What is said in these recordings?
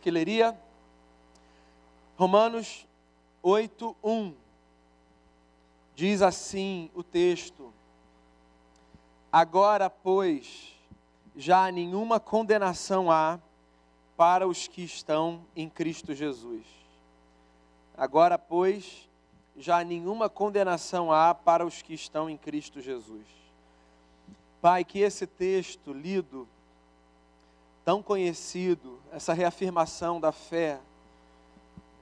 que leria Romanos 8, 1. Diz assim o texto: Agora, pois, já nenhuma condenação há para os que estão em Cristo Jesus. Agora, pois, já nenhuma condenação há para os que estão em Cristo Jesus. Pai, que esse texto lido tão conhecido, essa reafirmação da fé,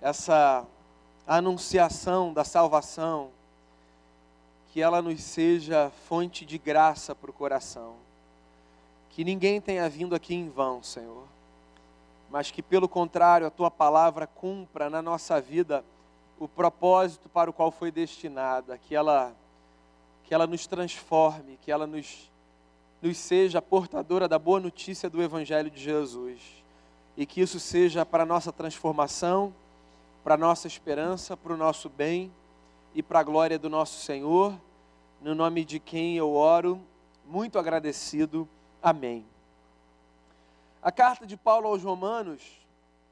essa anunciação da salvação, que ela nos seja fonte de graça para o coração. Que ninguém tenha vindo aqui em vão, Senhor, mas que, pelo contrário, a tua palavra cumpra na nossa vida o propósito para o qual foi destinada, que ela, que ela nos transforme, que ela nos nos seja portadora da boa notícia do Evangelho de Jesus. E que isso seja para a nossa transformação, para a nossa esperança, para o nosso bem e para a glória do nosso Senhor, no nome de quem eu oro, muito agradecido. Amém. A carta de Paulo aos Romanos,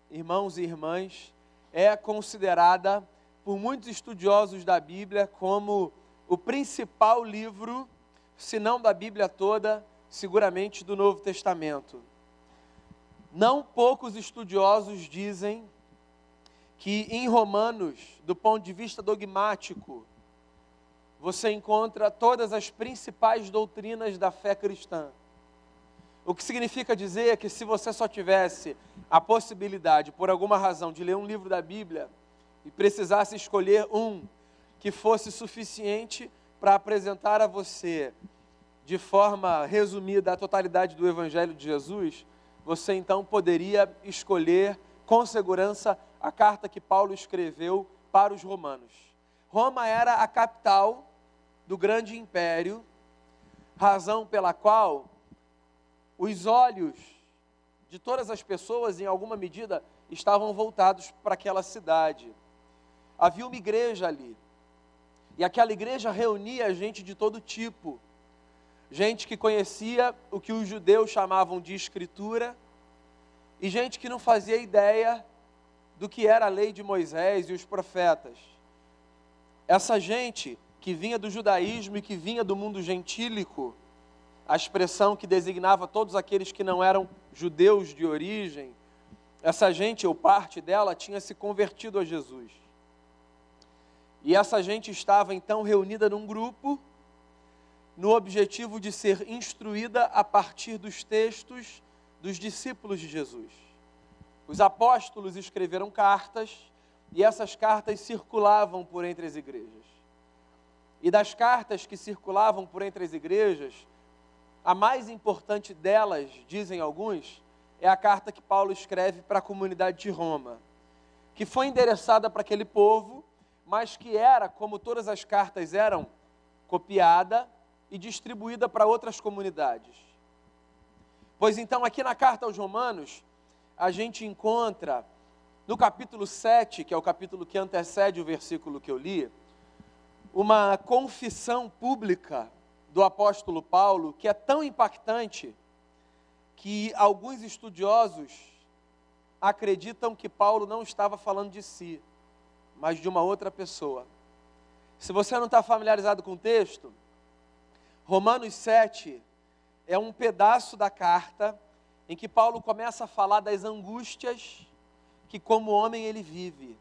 irmãos e irmãs, é considerada por muitos estudiosos da Bíblia como o principal livro se não da Bíblia toda, seguramente do Novo Testamento. Não poucos estudiosos dizem que em Romanos, do ponto de vista dogmático, você encontra todas as principais doutrinas da fé cristã. O que significa dizer que se você só tivesse a possibilidade, por alguma razão, de ler um livro da Bíblia e precisasse escolher um que fosse suficiente para apresentar a você, de forma resumida, a totalidade do Evangelho de Jesus, você então poderia escolher com segurança a carta que Paulo escreveu para os romanos. Roma era a capital do grande império, razão pela qual os olhos de todas as pessoas, em alguma medida, estavam voltados para aquela cidade. Havia uma igreja ali. E aquela igreja reunia gente de todo tipo. Gente que conhecia o que os judeus chamavam de escritura, e gente que não fazia ideia do que era a lei de Moisés e os profetas. Essa gente que vinha do judaísmo e que vinha do mundo gentílico, a expressão que designava todos aqueles que não eram judeus de origem, essa gente, ou parte dela, tinha se convertido a Jesus. E essa gente estava então reunida num grupo, no objetivo de ser instruída a partir dos textos dos discípulos de Jesus. Os apóstolos escreveram cartas e essas cartas circulavam por entre as igrejas. E das cartas que circulavam por entre as igrejas, a mais importante delas, dizem alguns, é a carta que Paulo escreve para a comunidade de Roma, que foi endereçada para aquele povo mas que era, como todas as cartas eram, copiada e distribuída para outras comunidades. Pois então, aqui na carta aos Romanos, a gente encontra, no capítulo 7, que é o capítulo que antecede o versículo que eu li, uma confissão pública do apóstolo Paulo que é tão impactante que alguns estudiosos acreditam que Paulo não estava falando de si, mas de uma outra pessoa. Se você não está familiarizado com o texto, Romanos 7 é um pedaço da carta em que Paulo começa a falar das angústias que, como homem, ele vive.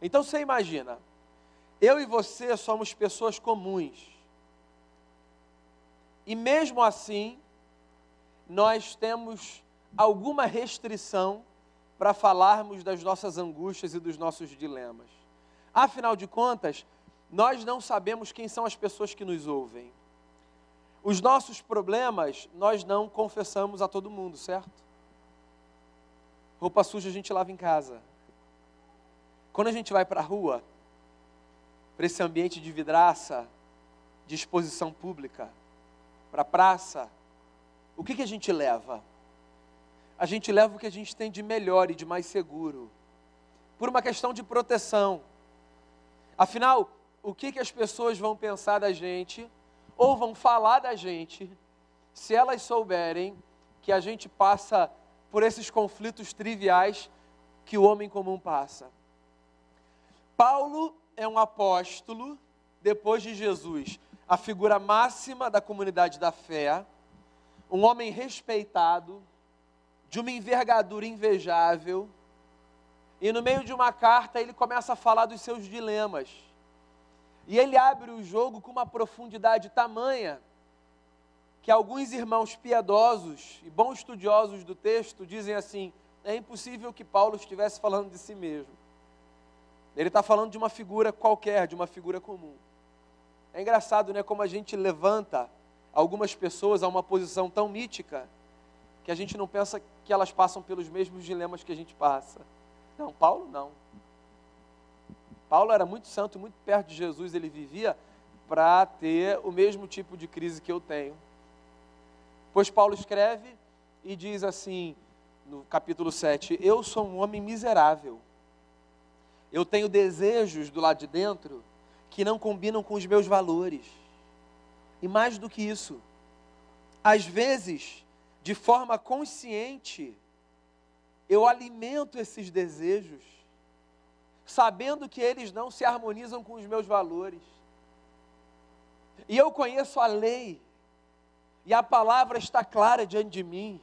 Então você imagina, eu e você somos pessoas comuns. E mesmo assim, nós temos alguma restrição para falarmos das nossas angústias e dos nossos dilemas. Afinal de contas, nós não sabemos quem são as pessoas que nos ouvem. Os nossos problemas nós não confessamos a todo mundo, certo? Roupa suja a gente lava em casa. Quando a gente vai para a rua, para esse ambiente de vidraça, de exposição pública, para a praça, o que, que a gente leva? A gente leva o que a gente tem de melhor e de mais seguro, por uma questão de proteção Afinal, o que, que as pessoas vão pensar da gente, ou vão falar da gente, se elas souberem que a gente passa por esses conflitos triviais que o homem comum passa. Paulo é um apóstolo, depois de Jesus, a figura máxima da comunidade da fé, um homem respeitado, de uma envergadura invejável, e no meio de uma carta ele começa a falar dos seus dilemas. E ele abre o jogo com uma profundidade tamanha que alguns irmãos piedosos e bons estudiosos do texto dizem assim: é impossível que Paulo estivesse falando de si mesmo. Ele está falando de uma figura qualquer, de uma figura comum. É engraçado, né, como a gente levanta algumas pessoas a uma posição tão mítica que a gente não pensa que elas passam pelos mesmos dilemas que a gente passa. Não, Paulo não. Paulo era muito santo, muito perto de Jesus, ele vivia para ter o mesmo tipo de crise que eu tenho. Pois Paulo escreve e diz assim, no capítulo 7, eu sou um homem miserável. Eu tenho desejos do lado de dentro que não combinam com os meus valores. E mais do que isso, às vezes, de forma consciente, eu alimento esses desejos, sabendo que eles não se harmonizam com os meus valores. E eu conheço a lei, e a palavra está clara diante de mim.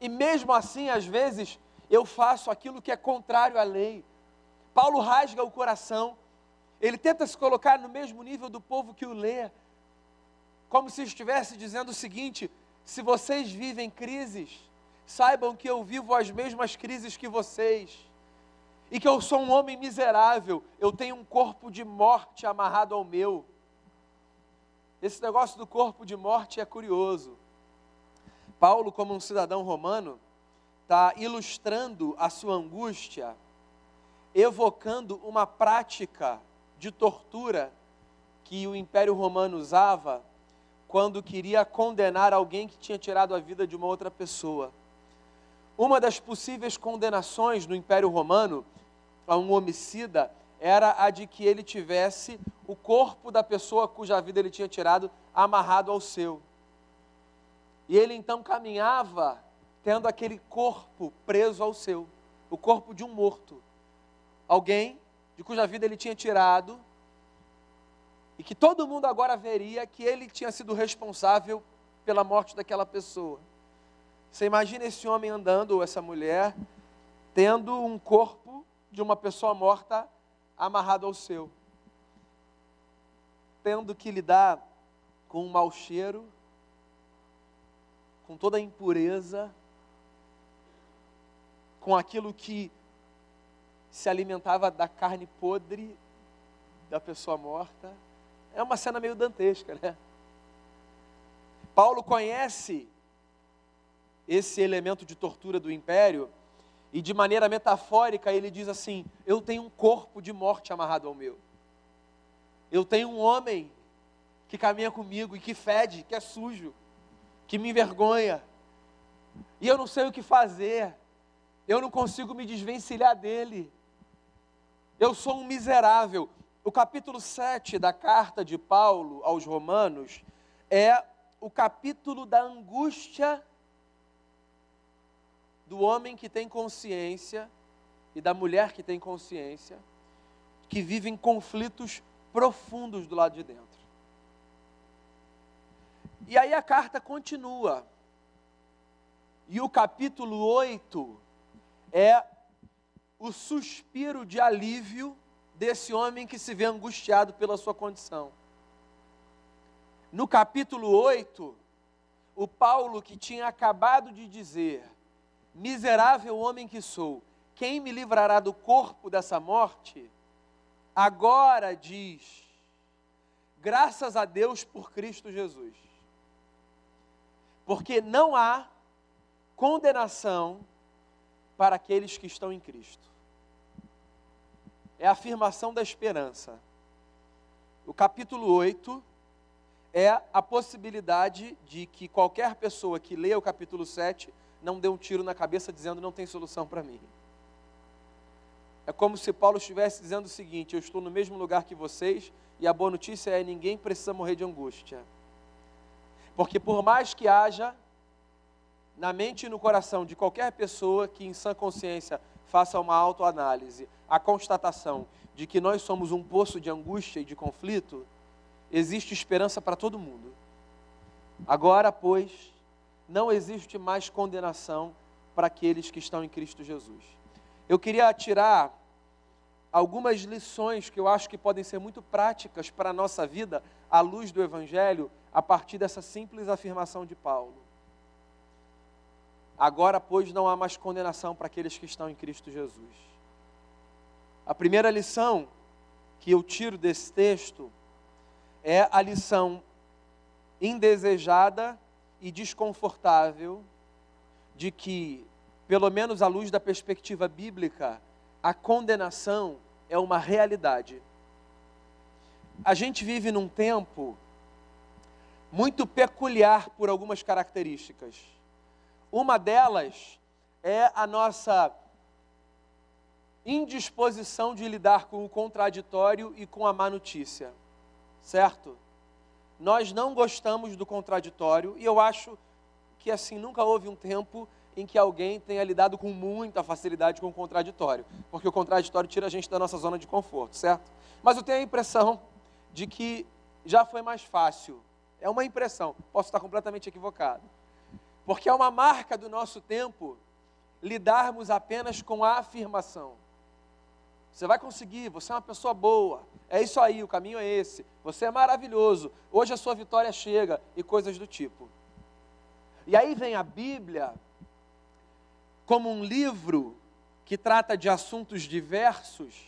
E mesmo assim, às vezes, eu faço aquilo que é contrário à lei. Paulo rasga o coração, ele tenta se colocar no mesmo nível do povo que o lê, como se estivesse dizendo o seguinte: se vocês vivem crises, saibam que eu vivo as mesmas crises que vocês, e que eu sou um homem miserável, eu tenho um corpo de morte amarrado ao meu. Esse negócio do corpo de morte é curioso. Paulo, como um cidadão romano, está ilustrando a sua angústia, evocando uma prática de tortura que o Império Romano usava quando queria condenar alguém que tinha tirado a vida de uma outra pessoa. Uma das possíveis condenações no Império Romano a um homicida era a de que ele tivesse o corpo da pessoa cuja vida ele tinha tirado amarrado ao seu. E ele então caminhava tendo aquele corpo preso ao seu, o corpo de um morto. Alguém de cuja vida ele tinha tirado e que todo mundo agora veria que ele tinha sido responsável pela morte daquela pessoa. Você imagina esse homem andando, ou essa mulher, tendo um corpo de uma pessoa morta amarrado ao seu, tendo que lidar com um mau cheiro, com toda a impureza, com aquilo que se alimentava da carne podre da pessoa morta. É uma cena meio dantesca, né? Paulo conhece esse elemento de tortura do império e de maneira metafórica ele diz assim: Eu tenho um corpo de morte amarrado ao meu. Eu tenho um homem que caminha comigo e que fede, que é sujo, que me envergonha. E eu não sei o que fazer. Eu não consigo me desvencilhar dele. Eu sou um miserável. O capítulo 7 da carta de Paulo aos Romanos é o capítulo da angústia do homem que tem consciência e da mulher que tem consciência, que vivem conflitos profundos do lado de dentro. E aí a carta continua. E o capítulo 8 é o suspiro de alívio desse homem que se vê angustiado pela sua condição. No capítulo 8, o Paulo que tinha acabado de dizer: Miserável homem que sou, quem me livrará do corpo dessa morte? Agora diz: Graças a Deus por Cristo Jesus porque não há condenação para aqueles que estão em Cristo. É a afirmação da esperança. O capítulo 8 é a possibilidade de que qualquer pessoa que leia o capítulo 7 não dê um tiro na cabeça dizendo não tem solução para mim. É como se Paulo estivesse dizendo o seguinte: eu estou no mesmo lugar que vocês e a boa notícia é ninguém precisa morrer de angústia. Porque por mais que haja na mente e no coração de qualquer pessoa que, em sã consciência, faça uma autoanálise, a constatação de que nós somos um poço de angústia e de conflito, existe esperança para todo mundo. Agora, pois, não existe mais condenação para aqueles que estão em Cristo Jesus. Eu queria tirar algumas lições que eu acho que podem ser muito práticas para a nossa vida, à luz do Evangelho, a partir dessa simples afirmação de Paulo. Agora, pois, não há mais condenação para aqueles que estão em Cristo Jesus. A primeira lição que eu tiro desse texto é a lição indesejada e desconfortável de que, pelo menos à luz da perspectiva bíblica, a condenação é uma realidade. A gente vive num tempo muito peculiar por algumas características. Uma delas é a nossa indisposição de lidar com o contraditório e com a má notícia, certo? Nós não gostamos do contraditório e eu acho que assim nunca houve um tempo em que alguém tenha lidado com muita facilidade com o contraditório, porque o contraditório tira a gente da nossa zona de conforto, certo? Mas eu tenho a impressão de que já foi mais fácil. É uma impressão, posso estar completamente equivocado. Porque é uma marca do nosso tempo lidarmos apenas com a afirmação. Você vai conseguir, você é uma pessoa boa, é isso aí, o caminho é esse, você é maravilhoso, hoje a sua vitória chega e coisas do tipo. E aí vem a Bíblia como um livro que trata de assuntos diversos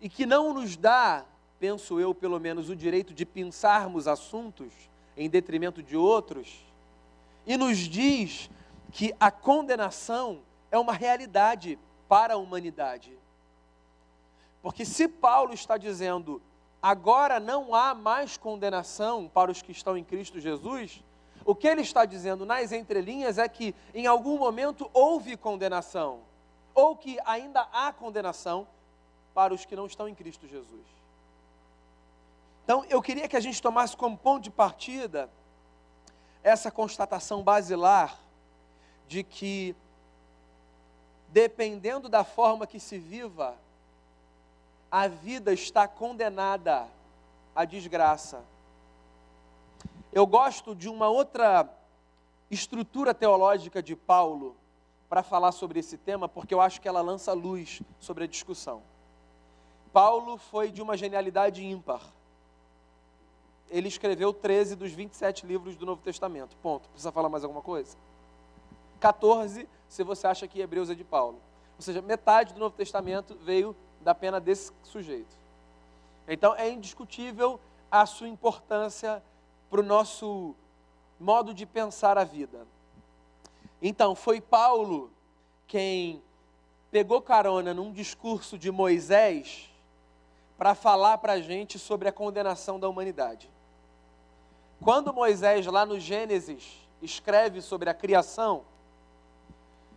e que não nos dá, penso eu pelo menos, o direito de pensarmos assuntos em detrimento de outros e nos diz que a condenação é uma realidade para a humanidade. Porque se Paulo está dizendo, agora não há mais condenação para os que estão em Cristo Jesus, o que ele está dizendo nas entrelinhas é que em algum momento houve condenação, ou que ainda há condenação para os que não estão em Cristo Jesus. Então, eu queria que a gente tomasse como ponto de partida essa constatação basilar de que, dependendo da forma que se viva, a vida está condenada à desgraça. Eu gosto de uma outra estrutura teológica de Paulo para falar sobre esse tema, porque eu acho que ela lança luz sobre a discussão. Paulo foi de uma genialidade ímpar ele escreveu 13 dos 27 livros do Novo Testamento. Ponto. Precisa falar mais alguma coisa? 14, se você acha que Hebreus é de Paulo. Ou seja, metade do Novo Testamento veio da pena desse sujeito. Então é indiscutível a sua importância para o nosso modo de pensar a vida. Então, foi Paulo quem pegou carona num discurso de Moisés para falar para a gente sobre a condenação da humanidade. Quando Moisés, lá no Gênesis, escreve sobre a criação,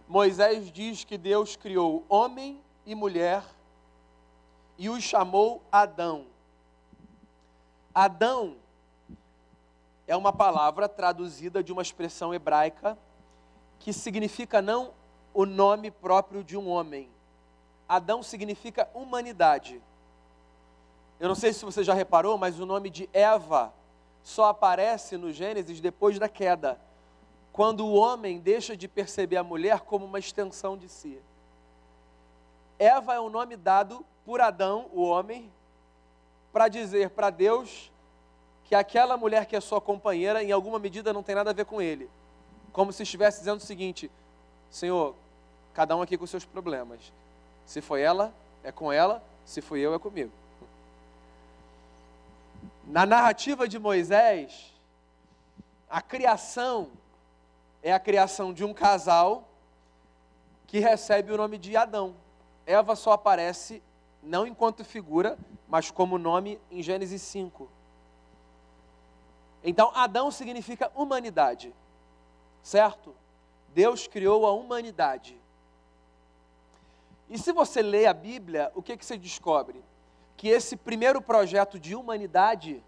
Moisés diz que Deus criou homem e mulher e os chamou Adão. Adão é uma palavra traduzida de uma expressão hebraica que significa não o nome próprio de um homem. Adão significa humanidade. Eu não sei se você já reparou, mas o nome de Eva só aparece no Gênesis depois da queda, quando o homem deixa de perceber a mulher como uma extensão de si. Eva é o nome dado por Adão, o homem, para dizer para Deus que aquela mulher que é sua companheira, em alguma medida, não tem nada a ver com ele. Como se estivesse dizendo o seguinte: Senhor, cada um aqui com seus problemas. Se foi ela, é com ela, se fui eu, é comigo. Na narrativa de Moisés, a criação é a criação de um casal que recebe o nome de Adão. Eva só aparece não enquanto figura, mas como nome em Gênesis 5. Então, Adão significa humanidade, certo? Deus criou a humanidade. E se você lê a Bíblia, o que, que você descobre? que esse primeiro projeto de humanidade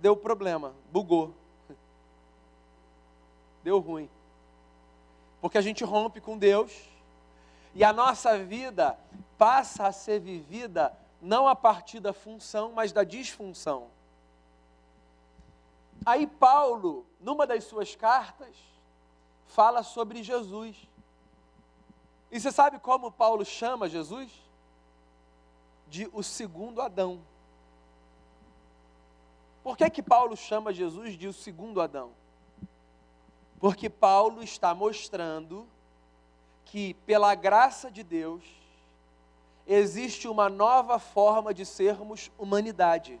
deu problema, bugou. deu ruim. Porque a gente rompe com Deus e a nossa vida passa a ser vivida não a partir da função, mas da disfunção. Aí Paulo, numa das suas cartas, fala sobre Jesus. E você sabe como Paulo chama Jesus? De o segundo Adão. Por que, que Paulo chama Jesus de o segundo Adão? Porque Paulo está mostrando que, pela graça de Deus, existe uma nova forma de sermos humanidade.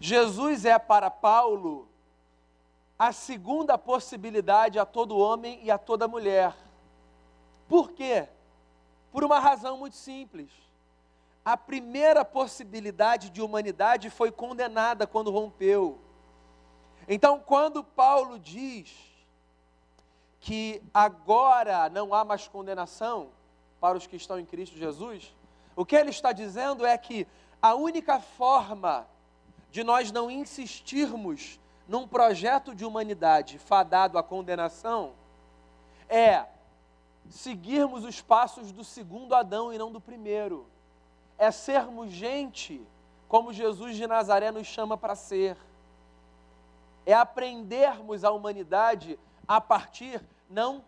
Jesus é para Paulo a segunda possibilidade a todo homem e a toda mulher. Por quê? Por uma razão muito simples. A primeira possibilidade de humanidade foi condenada quando rompeu. Então, quando Paulo diz que agora não há mais condenação para os que estão em Cristo Jesus, o que ele está dizendo é que a única forma de nós não insistirmos num projeto de humanidade fadado à condenação é seguirmos os passos do segundo Adão e não do primeiro. É sermos gente como Jesus de Nazaré nos chama para ser. É aprendermos a humanidade a partir não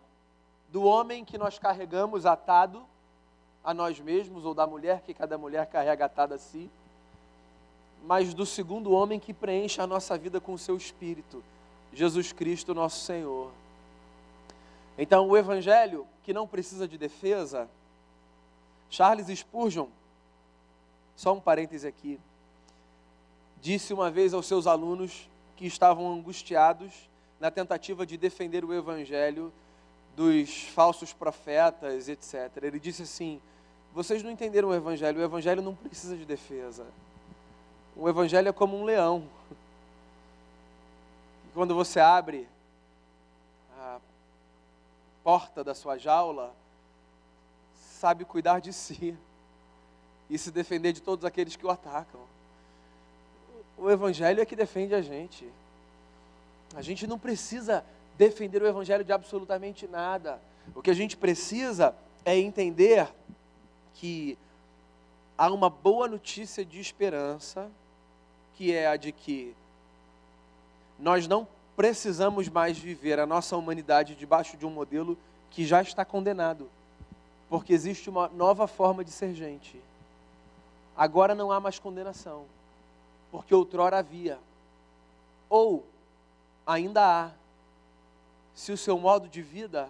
do homem que nós carregamos atado a nós mesmos ou da mulher que cada mulher carrega atada a si, mas do segundo homem que preenche a nossa vida com o seu espírito, Jesus Cristo, nosso Senhor. Então, o evangelho que não precisa de defesa, Charles Spurgeon, só um parêntese aqui, disse uma vez aos seus alunos que estavam angustiados na tentativa de defender o evangelho dos falsos profetas, etc. Ele disse assim: Vocês não entenderam o evangelho, o evangelho não precisa de defesa. O evangelho é como um leão. Quando você abre a porta da sua jaula, sabe cuidar de si e se defender de todos aqueles que o atacam. O evangelho é que defende a gente. A gente não precisa defender o evangelho de absolutamente nada. O que a gente precisa é entender que há uma boa notícia de esperança que é a de que nós não precisamos mais viver a nossa humanidade debaixo de um modelo que já está condenado, porque existe uma nova forma de ser gente. Agora não há mais condenação, porque outrora havia, ou ainda há, se o seu modo de vida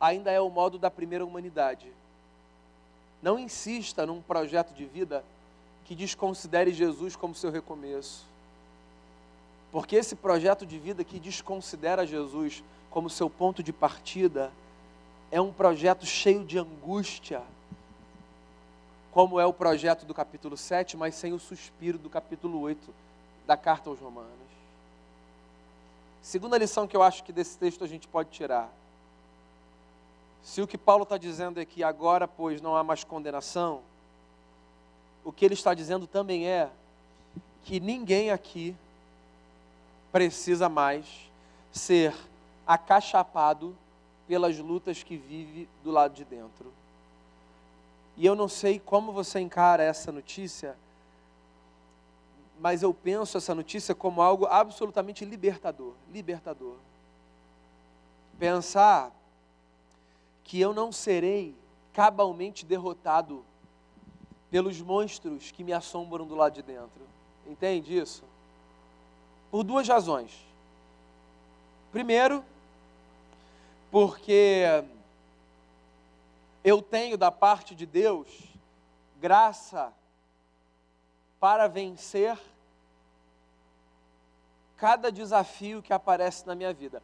ainda é o modo da primeira humanidade. Não insista num projeto de vida que desconsidere Jesus como seu recomeço. Porque esse projeto de vida que desconsidera Jesus como seu ponto de partida é um projeto cheio de angústia, como é o projeto do capítulo 7, mas sem o suspiro do capítulo 8 da carta aos Romanos. Segunda lição que eu acho que desse texto a gente pode tirar. Se o que Paulo está dizendo é que agora, pois, não há mais condenação, o que ele está dizendo também é que ninguém aqui precisa mais ser acachapado pelas lutas que vive do lado de dentro. E eu não sei como você encara essa notícia, mas eu penso essa notícia como algo absolutamente libertador, libertador. Pensar que eu não serei cabalmente derrotado pelos monstros que me assombram do lado de dentro. Entende isso? Por duas razões. Primeiro, porque eu tenho da parte de Deus graça para vencer cada desafio que aparece na minha vida.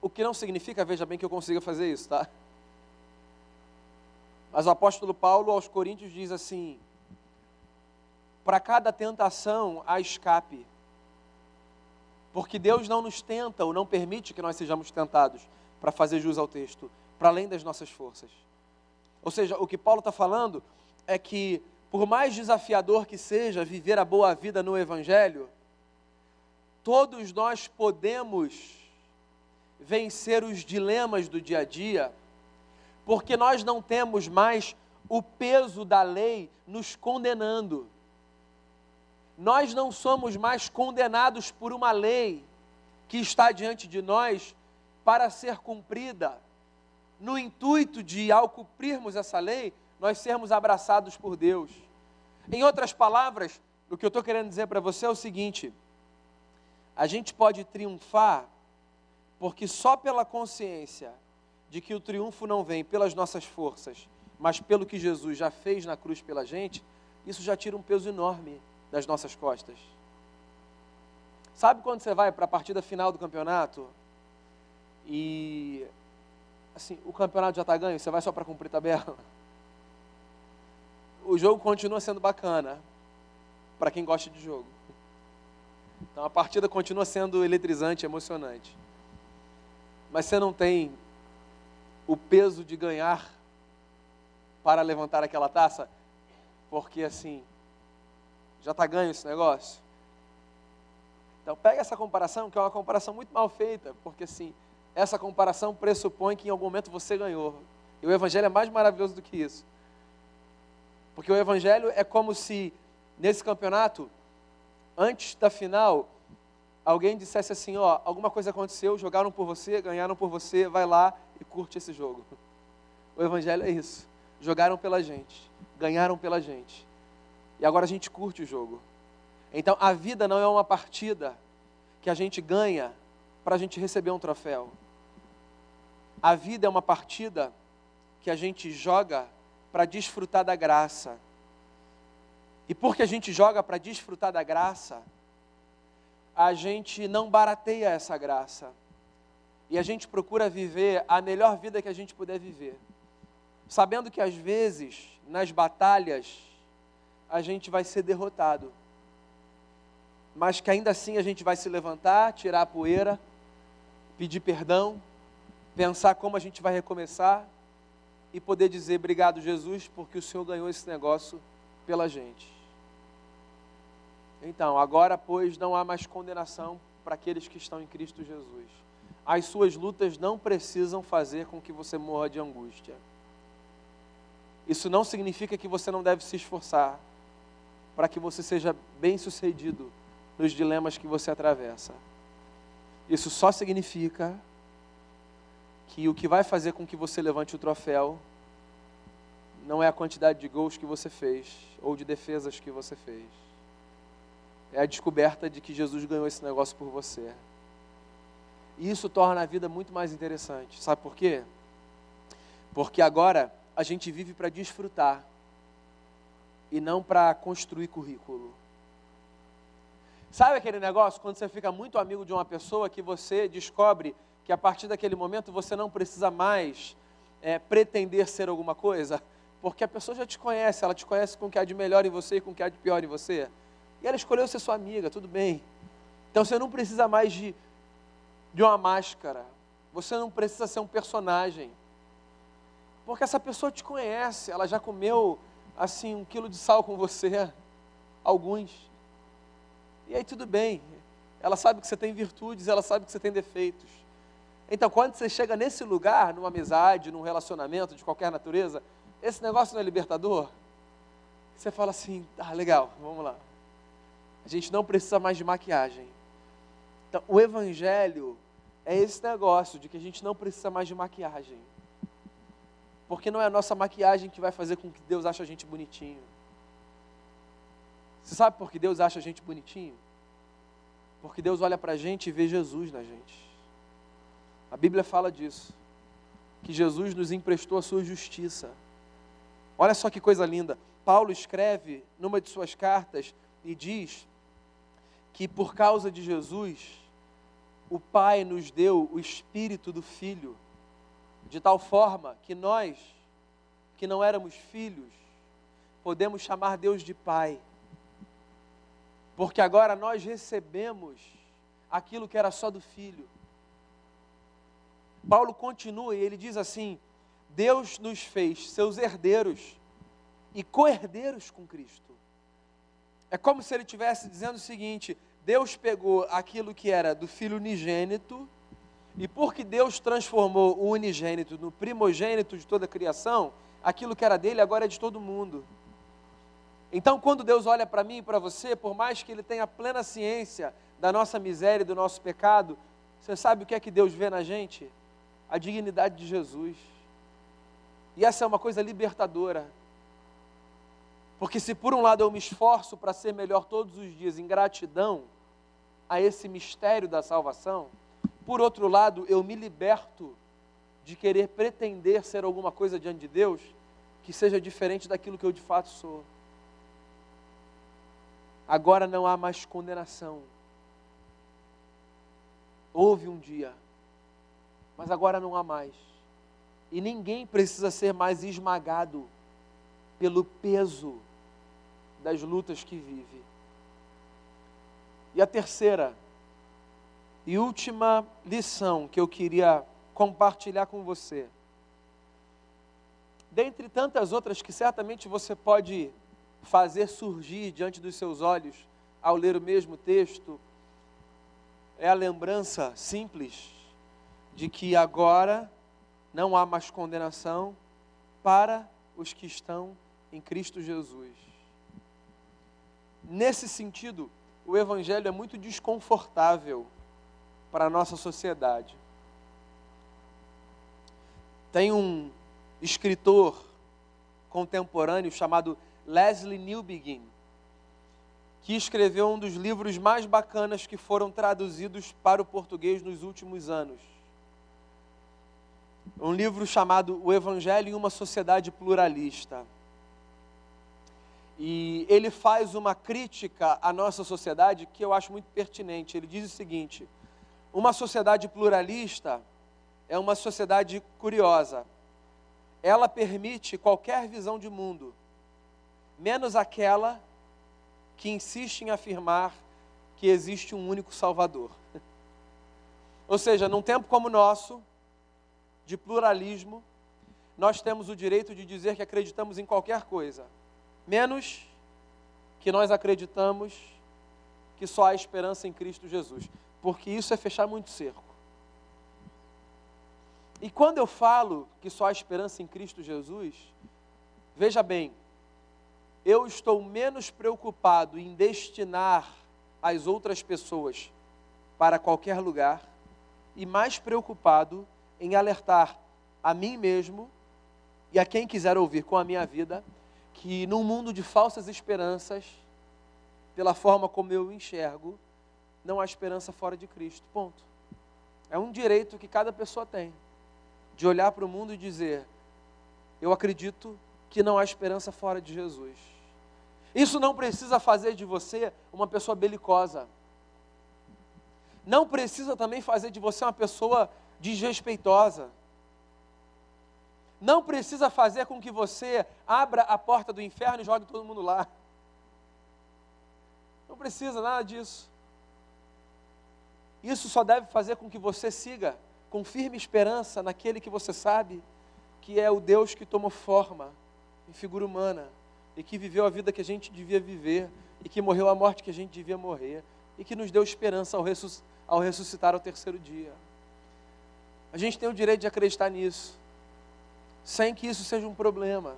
O que não significa, veja bem, que eu consiga fazer isso, tá? Mas o apóstolo Paulo aos Coríntios diz assim: para cada tentação há escape. Porque Deus não nos tenta ou não permite que nós sejamos tentados, para fazer jus ao texto, para além das nossas forças. Ou seja, o que Paulo está falando é que, por mais desafiador que seja viver a boa vida no Evangelho, todos nós podemos vencer os dilemas do dia a dia, porque nós não temos mais o peso da lei nos condenando. Nós não somos mais condenados por uma lei que está diante de nós para ser cumprida, no intuito de, ao cumprirmos essa lei, nós sermos abraçados por Deus. Em outras palavras, o que eu estou querendo dizer para você é o seguinte: a gente pode triunfar porque só pela consciência de que o triunfo não vem pelas nossas forças, mas pelo que Jesus já fez na cruz pela gente, isso já tira um peso enorme das nossas costas. Sabe quando você vai para a partida final do campeonato e assim, o campeonato já está ganho, você vai só para cumprir tabela? O jogo continua sendo bacana para quem gosta de jogo. Então a partida continua sendo eletrizante, emocionante. Mas você não tem o peso de ganhar para levantar aquela taça, porque assim, já está ganho esse negócio. Então pega essa comparação, que é uma comparação muito mal feita, porque assim, essa comparação pressupõe que em algum momento você ganhou. E o Evangelho é mais maravilhoso do que isso. Porque o Evangelho é como se, nesse campeonato, antes da final, alguém dissesse assim: ó, alguma coisa aconteceu, jogaram por você, ganharam por você, vai lá e curte esse jogo. O Evangelho é isso. Jogaram pela gente, ganharam pela gente. E agora a gente curte o jogo. Então a vida não é uma partida que a gente ganha para a gente receber um troféu. A vida é uma partida que a gente joga para desfrutar da graça. E porque a gente joga para desfrutar da graça, a gente não barateia essa graça. E a gente procura viver a melhor vida que a gente puder viver. Sabendo que às vezes, nas batalhas, a gente vai ser derrotado. Mas que ainda assim a gente vai se levantar, tirar a poeira, pedir perdão, pensar como a gente vai recomeçar e poder dizer obrigado, Jesus, porque o Senhor ganhou esse negócio pela gente. Então, agora, pois, não há mais condenação para aqueles que estão em Cristo Jesus. As suas lutas não precisam fazer com que você morra de angústia. Isso não significa que você não deve se esforçar para que você seja bem-sucedido nos dilemas que você atravessa. Isso só significa que o que vai fazer com que você levante o troféu não é a quantidade de gols que você fez ou de defesas que você fez. É a descoberta de que Jesus ganhou esse negócio por você. E isso torna a vida muito mais interessante. Sabe por quê? Porque agora a gente vive para desfrutar e não para construir currículo. Sabe aquele negócio quando você fica muito amigo de uma pessoa que você descobre que a partir daquele momento você não precisa mais é, pretender ser alguma coisa? Porque a pessoa já te conhece, ela te conhece com o que há de melhor em você e com o que há de pior em você. E ela escolheu ser sua amiga, tudo bem. Então você não precisa mais de, de uma máscara. Você não precisa ser um personagem. Porque essa pessoa te conhece, ela já comeu assim um quilo de sal com você, alguns. E aí tudo bem. Ela sabe que você tem virtudes, ela sabe que você tem defeitos. Então, quando você chega nesse lugar, numa amizade, num relacionamento de qualquer natureza, esse negócio não é libertador? Você fala assim, ah, legal, vamos lá. A gente não precisa mais de maquiagem. Então, o Evangelho é esse negócio de que a gente não precisa mais de maquiagem. Porque não é a nossa maquiagem que vai fazer com que Deus ache a gente bonitinho. Você sabe por que Deus acha a gente bonitinho? Porque Deus olha para a gente e vê Jesus na gente. A Bíblia fala disso. Que Jesus nos emprestou a sua justiça. Olha só que coisa linda. Paulo escreve numa de suas cartas e diz que por causa de Jesus, o Pai nos deu o espírito do Filho, de tal forma que nós, que não éramos filhos, podemos chamar Deus de Pai, porque agora nós recebemos aquilo que era só do Filho. Paulo continua e ele diz assim: Deus nos fez seus herdeiros e co-herdeiros com Cristo. É como se ele estivesse dizendo o seguinte: Deus pegou aquilo que era do filho unigênito, e porque Deus transformou o unigênito no primogênito de toda a criação, aquilo que era dele agora é de todo mundo. Então, quando Deus olha para mim e para você, por mais que Ele tenha plena ciência da nossa miséria e do nosso pecado, você sabe o que é que Deus vê na gente? A dignidade de Jesus. E essa é uma coisa libertadora. Porque se por um lado eu me esforço para ser melhor todos os dias em gratidão a esse mistério da salvação, por outro lado eu me liberto de querer pretender ser alguma coisa diante de Deus que seja diferente daquilo que eu de fato sou. Agora não há mais condenação. Houve um dia, mas agora não há mais. E ninguém precisa ser mais esmagado pelo peso das lutas que vive. E a terceira e última lição que eu queria compartilhar com você. Dentre tantas outras que certamente você pode fazer surgir diante dos seus olhos ao ler o mesmo texto, é a lembrança simples de que agora não há mais condenação para os que estão em Cristo Jesus. Nesse sentido, o Evangelho é muito desconfortável para a nossa sociedade. Tem um escritor contemporâneo chamado Leslie Newbegin, que escreveu um dos livros mais bacanas que foram traduzidos para o português nos últimos anos. Um livro chamado O Evangelho em uma Sociedade Pluralista. E ele faz uma crítica à nossa sociedade que eu acho muito pertinente. Ele diz o seguinte: uma sociedade pluralista é uma sociedade curiosa. Ela permite qualquer visão de mundo menos aquela que insiste em afirmar que existe um único Salvador. Ou seja, num tempo como o nosso, de pluralismo, nós temos o direito de dizer que acreditamos em qualquer coisa, menos que nós acreditamos que só há esperança em Cristo Jesus, porque isso é fechar muito cerco. E quando eu falo que só há esperança em Cristo Jesus, veja bem, eu estou menos preocupado em destinar as outras pessoas para qualquer lugar e mais preocupado em alertar a mim mesmo e a quem quiser ouvir com a minha vida que num mundo de falsas esperanças, pela forma como eu enxergo, não há esperança fora de Cristo. Ponto. É um direito que cada pessoa tem de olhar para o mundo e dizer: eu acredito que não há esperança fora de Jesus. Isso não precisa fazer de você uma pessoa belicosa. Não precisa também fazer de você uma pessoa desrespeitosa. Não precisa fazer com que você abra a porta do inferno e jogue todo mundo lá. Não precisa nada disso. Isso só deve fazer com que você siga com firme esperança naquele que você sabe que é o Deus que tomou forma em figura humana e que viveu a vida que a gente devia viver, e que morreu a morte que a gente devia morrer, e que nos deu esperança ao, ao ressuscitar ao terceiro dia. A gente tem o direito de acreditar nisso, sem que isso seja um problema.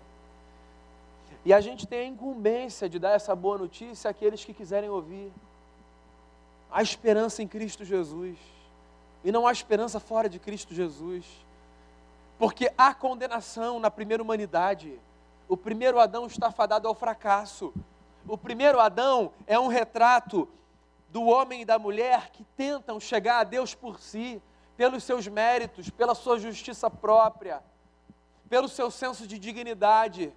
E a gente tem a incumbência de dar essa boa notícia àqueles que quiserem ouvir. Há esperança em Cristo Jesus. E não há esperança fora de Cristo Jesus. Porque há condenação na primeira humanidade. O primeiro Adão está fadado ao fracasso. O primeiro Adão é um retrato do homem e da mulher que tentam chegar a Deus por si, pelos seus méritos, pela sua justiça própria, pelo seu senso de dignidade.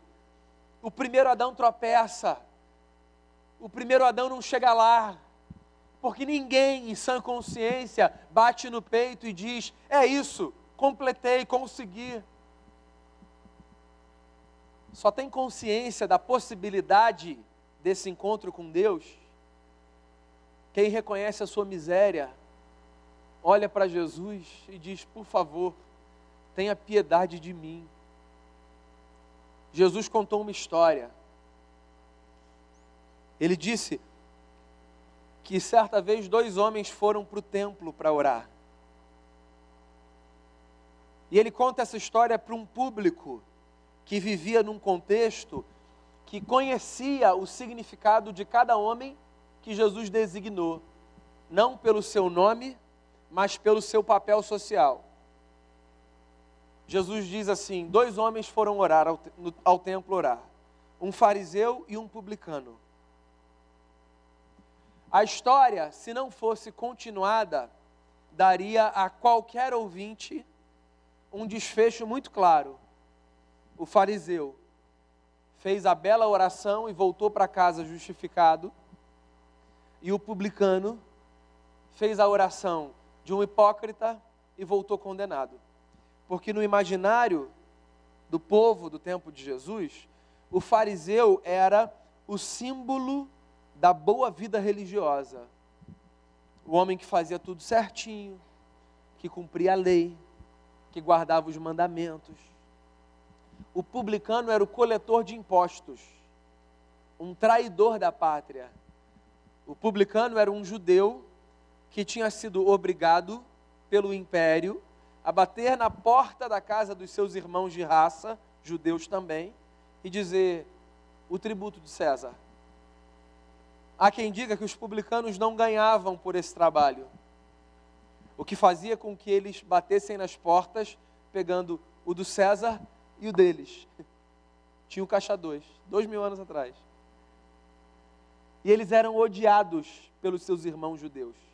O primeiro Adão tropeça. O primeiro Adão não chega lá. Porque ninguém em sã consciência bate no peito e diz: é isso, completei, consegui só tem consciência da possibilidade desse encontro com Deus quem reconhece a sua miséria, olha para Jesus e diz: Por favor, tenha piedade de mim. Jesus contou uma história. Ele disse: que certa vez dois homens foram para o templo para orar. E ele conta essa história para um público que vivia num contexto que conhecia o significado de cada homem que Jesus designou, não pelo seu nome, mas pelo seu papel social. Jesus diz assim: dois homens foram orar ao, ao templo orar, um fariseu e um publicano. A história, se não fosse continuada, daria a qualquer ouvinte um desfecho muito claro. O fariseu fez a bela oração e voltou para casa justificado, e o publicano fez a oração de um hipócrita e voltou condenado. Porque no imaginário do povo do tempo de Jesus, o fariseu era o símbolo da boa vida religiosa. O homem que fazia tudo certinho, que cumpria a lei, que guardava os mandamentos. O publicano era o coletor de impostos, um traidor da pátria. O publicano era um judeu que tinha sido obrigado pelo império a bater na porta da casa dos seus irmãos de raça, judeus também, e dizer o tributo de César. Há quem diga que os publicanos não ganhavam por esse trabalho, o que fazia com que eles batessem nas portas, pegando o do César e o deles. Tinha o caixa dois, dois mil anos atrás. E eles eram odiados pelos seus irmãos judeus.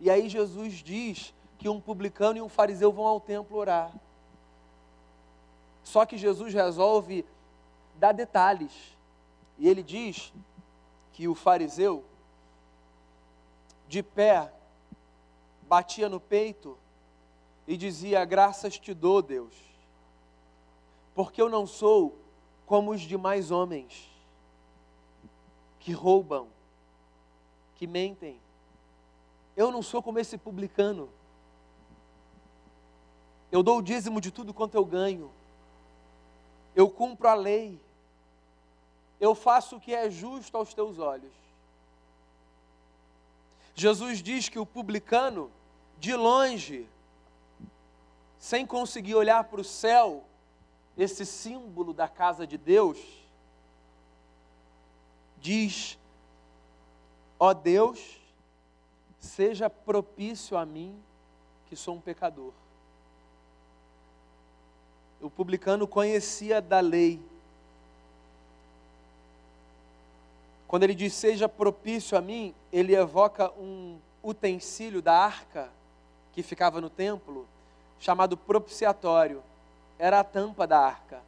E aí Jesus diz que um publicano e um fariseu vão ao templo orar. Só que Jesus resolve dar detalhes. E ele diz que o fariseu, de pé, batia no peito e dizia: Graças te dou, Deus, porque eu não sou como os demais homens que roubam, que mentem. Eu não sou como esse publicano. Eu dou o dízimo de tudo quanto eu ganho. Eu cumpro a lei eu faço o que é justo aos teus olhos. Jesus diz que o publicano, de longe, sem conseguir olhar para o céu, esse símbolo da casa de Deus, diz: Ó Deus, seja propício a mim, que sou um pecador. O publicano conhecia da lei, Quando ele diz seja propício a mim, ele evoca um utensílio da arca que ficava no templo, chamado propiciatório. Era a tampa da arca.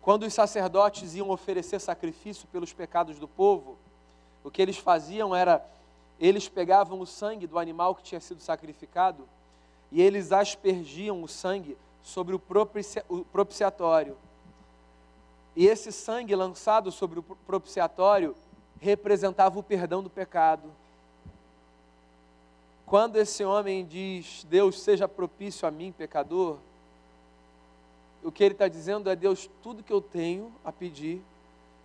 Quando os sacerdotes iam oferecer sacrifício pelos pecados do povo, o que eles faziam era eles pegavam o sangue do animal que tinha sido sacrificado e eles aspergiam o sangue sobre o propiciatório. E esse sangue lançado sobre o propiciatório representava o perdão do pecado. Quando esse homem diz, Deus seja propício a mim, pecador, o que ele está dizendo é: Deus, tudo que eu tenho a pedir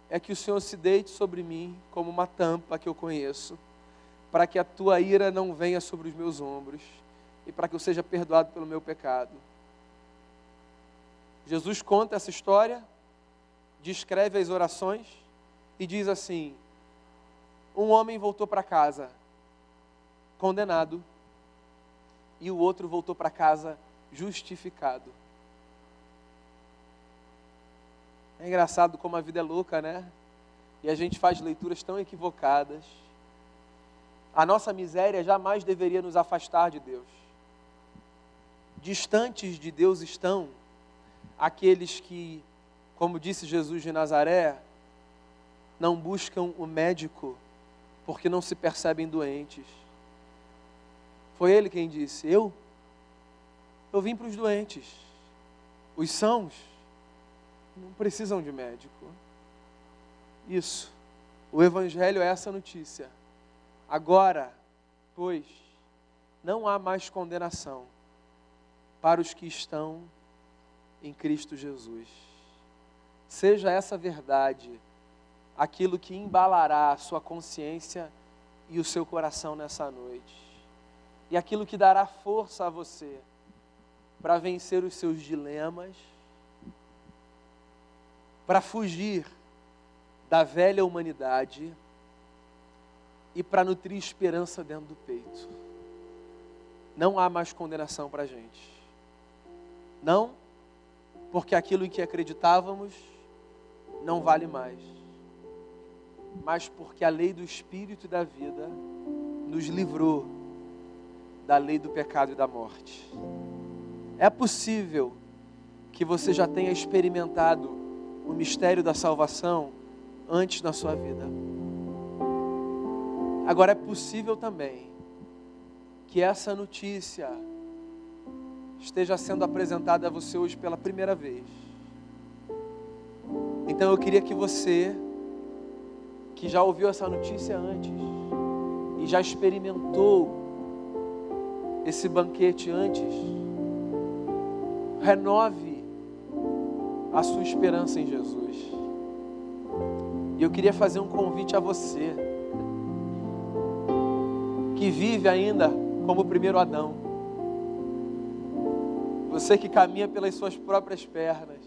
é que o Senhor se deite sobre mim como uma tampa que eu conheço, para que a tua ira não venha sobre os meus ombros e para que eu seja perdoado pelo meu pecado. Jesus conta essa história descreve as orações e diz assim: Um homem voltou para casa condenado e o outro voltou para casa justificado. É engraçado como a vida é louca, né? E a gente faz leituras tão equivocadas. A nossa miséria jamais deveria nos afastar de Deus. Distantes de Deus estão aqueles que como disse Jesus de Nazaré, não buscam o médico porque não se percebem doentes. Foi ele quem disse: Eu? Eu vim para os doentes. Os sãos não precisam de médico. Isso. O Evangelho é essa notícia. Agora, pois, não há mais condenação para os que estão em Cristo Jesus. Seja essa verdade aquilo que embalará a sua consciência e o seu coração nessa noite. E aquilo que dará força a você para vencer os seus dilemas, para fugir da velha humanidade e para nutrir esperança dentro do peito. Não há mais condenação para a gente. Não, porque aquilo em que acreditávamos não vale mais, mas porque a lei do Espírito e da vida nos livrou da lei do pecado e da morte. É possível que você já tenha experimentado o mistério da salvação antes na sua vida. Agora é possível também que essa notícia esteja sendo apresentada a você hoje pela primeira vez. Então eu queria que você, que já ouviu essa notícia antes e já experimentou esse banquete antes, renove a sua esperança em Jesus. E eu queria fazer um convite a você, que vive ainda como o primeiro Adão, você que caminha pelas suas próprias pernas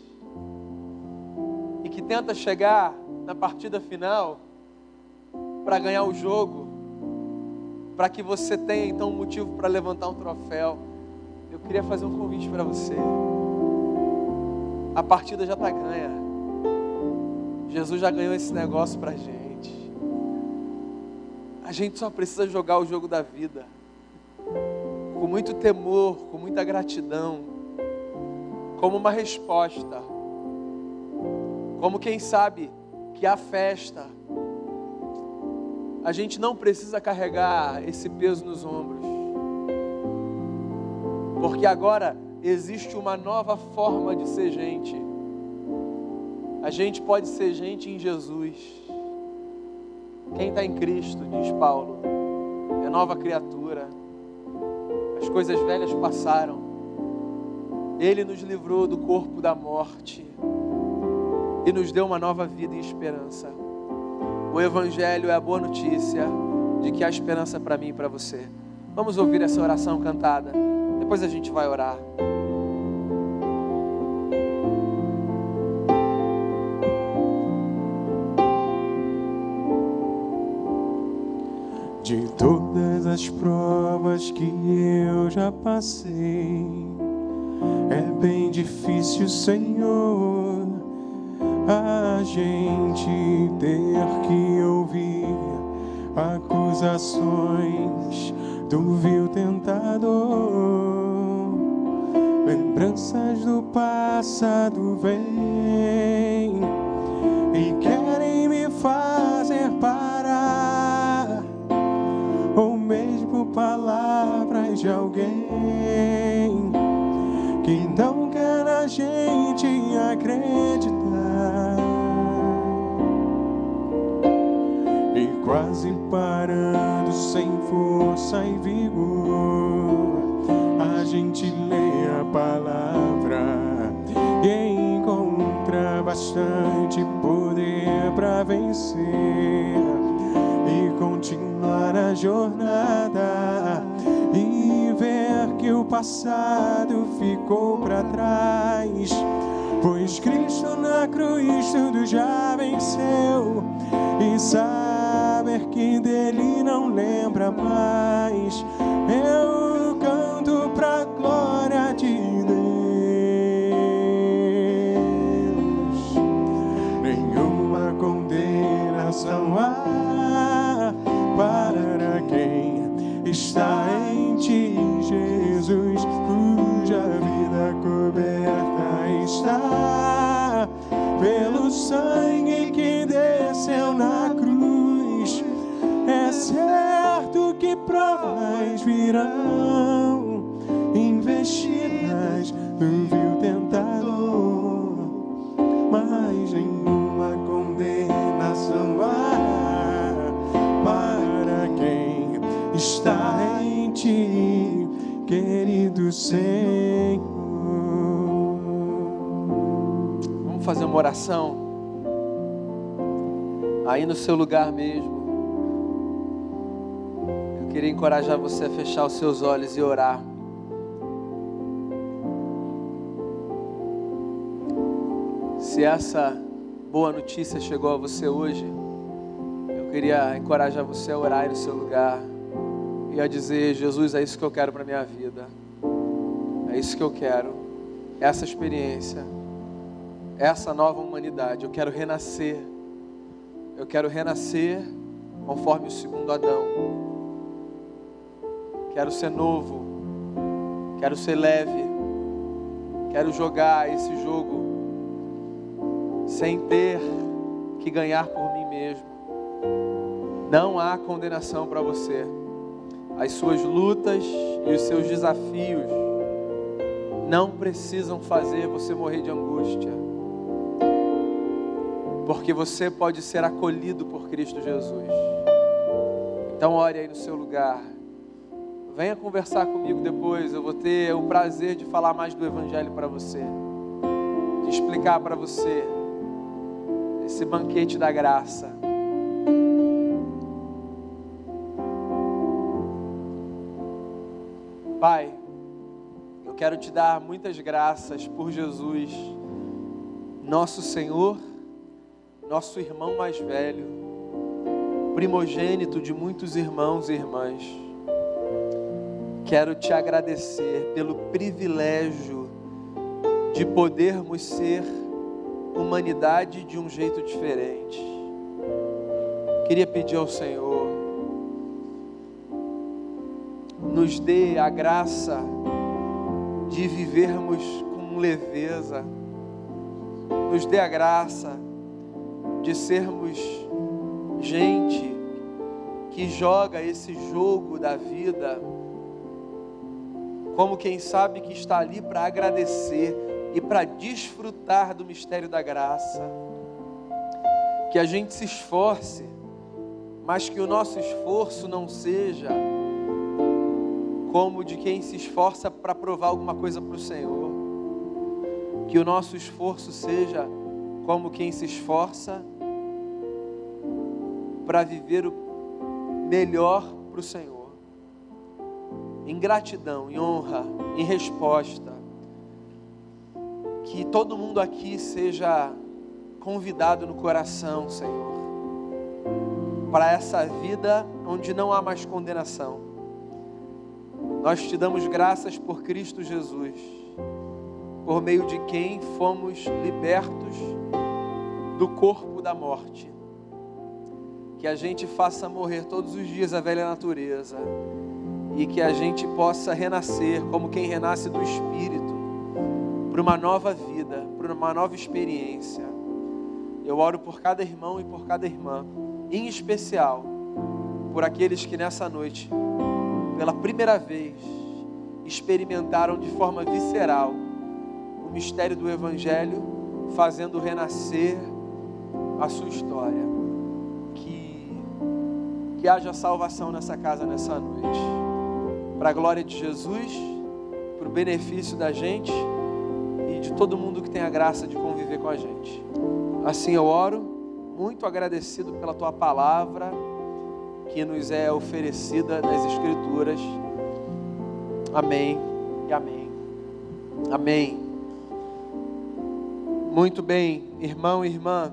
e que tenta chegar na partida final para ganhar o jogo, para que você tenha então um motivo para levantar um troféu. Eu queria fazer um convite para você. A partida já está ganha. Jesus já ganhou esse negócio para gente. A gente só precisa jogar o jogo da vida. Com muito temor, com muita gratidão, como uma resposta, como quem sabe que a festa, a gente não precisa carregar esse peso nos ombros, porque agora existe uma nova forma de ser gente. A gente pode ser gente em Jesus. Quem está em Cristo, diz Paulo, é nova criatura. As coisas velhas passaram. Ele nos livrou do corpo da morte e nos deu uma nova vida e esperança. O Evangelho é a boa notícia de que há esperança para mim e para você. Vamos ouvir essa oração cantada. Depois a gente vai orar. As provas que eu já passei, é bem difícil, Senhor, a gente ter que ouvir acusações do vil tentador. Lembranças do passado vêm e querem me fazer que não quer a gente acreditar. E quase parando sem força e vigor a gente lê a palavra e encontra bastante poder para vencer e continuar a jornada o passado ficou para trás. Pois Cristo na cruz tudo já venceu e saber que dele não lembra mais. Eu virão, investidas no vil tentador, mas nenhuma condenação há para quem está em ti, querido Senhor. Vamos fazer uma oração. aí no seu lugar mesmo, queria encorajar você a fechar os seus olhos e orar. Se essa boa notícia chegou a você hoje, eu queria encorajar você a orar no seu lugar e a dizer: Jesus, é isso que eu quero para minha vida, é isso que eu quero, essa experiência, essa nova humanidade. Eu quero renascer, eu quero renascer conforme o segundo Adão. Quero ser novo, quero ser leve, quero jogar esse jogo sem ter que ganhar por mim mesmo. Não há condenação para você. As suas lutas e os seus desafios não precisam fazer você morrer de angústia. Porque você pode ser acolhido por Cristo Jesus. Então, ore aí no seu lugar. Venha conversar comigo depois. Eu vou ter o prazer de falar mais do Evangelho para você, de explicar para você esse banquete da graça. Pai, eu quero te dar muitas graças por Jesus, nosso Senhor, nosso irmão mais velho, primogênito de muitos irmãos e irmãs. Quero te agradecer pelo privilégio de podermos ser humanidade de um jeito diferente. Queria pedir ao Senhor, nos dê a graça de vivermos com leveza, nos dê a graça de sermos gente que joga esse jogo da vida como quem sabe que está ali para agradecer e para desfrutar do mistério da graça. Que a gente se esforce, mas que o nosso esforço não seja como de quem se esforça para provar alguma coisa para o Senhor. Que o nosso esforço seja como quem se esforça para viver o melhor para o Senhor. Em gratidão, em honra, em resposta que todo mundo aqui seja convidado no coração, Senhor, para essa vida onde não há mais condenação. Nós te damos graças por Cristo Jesus, por meio de quem fomos libertos do corpo da morte. Que a gente faça morrer todos os dias a velha natureza e que a gente possa renascer como quem renasce do Espírito para uma nova vida, para uma nova experiência. Eu oro por cada irmão e por cada irmã, em especial por aqueles que nessa noite, pela primeira vez, experimentaram de forma visceral o mistério do Evangelho, fazendo renascer a sua história. Que, que haja salvação nessa casa nessa noite. Para a glória de Jesus, para o benefício da gente de todo mundo que tem a graça de conviver com a gente. Assim eu oro, muito agradecido pela tua palavra que nos é oferecida nas Escrituras. Amém e amém. Amém. Muito bem, irmão e irmã.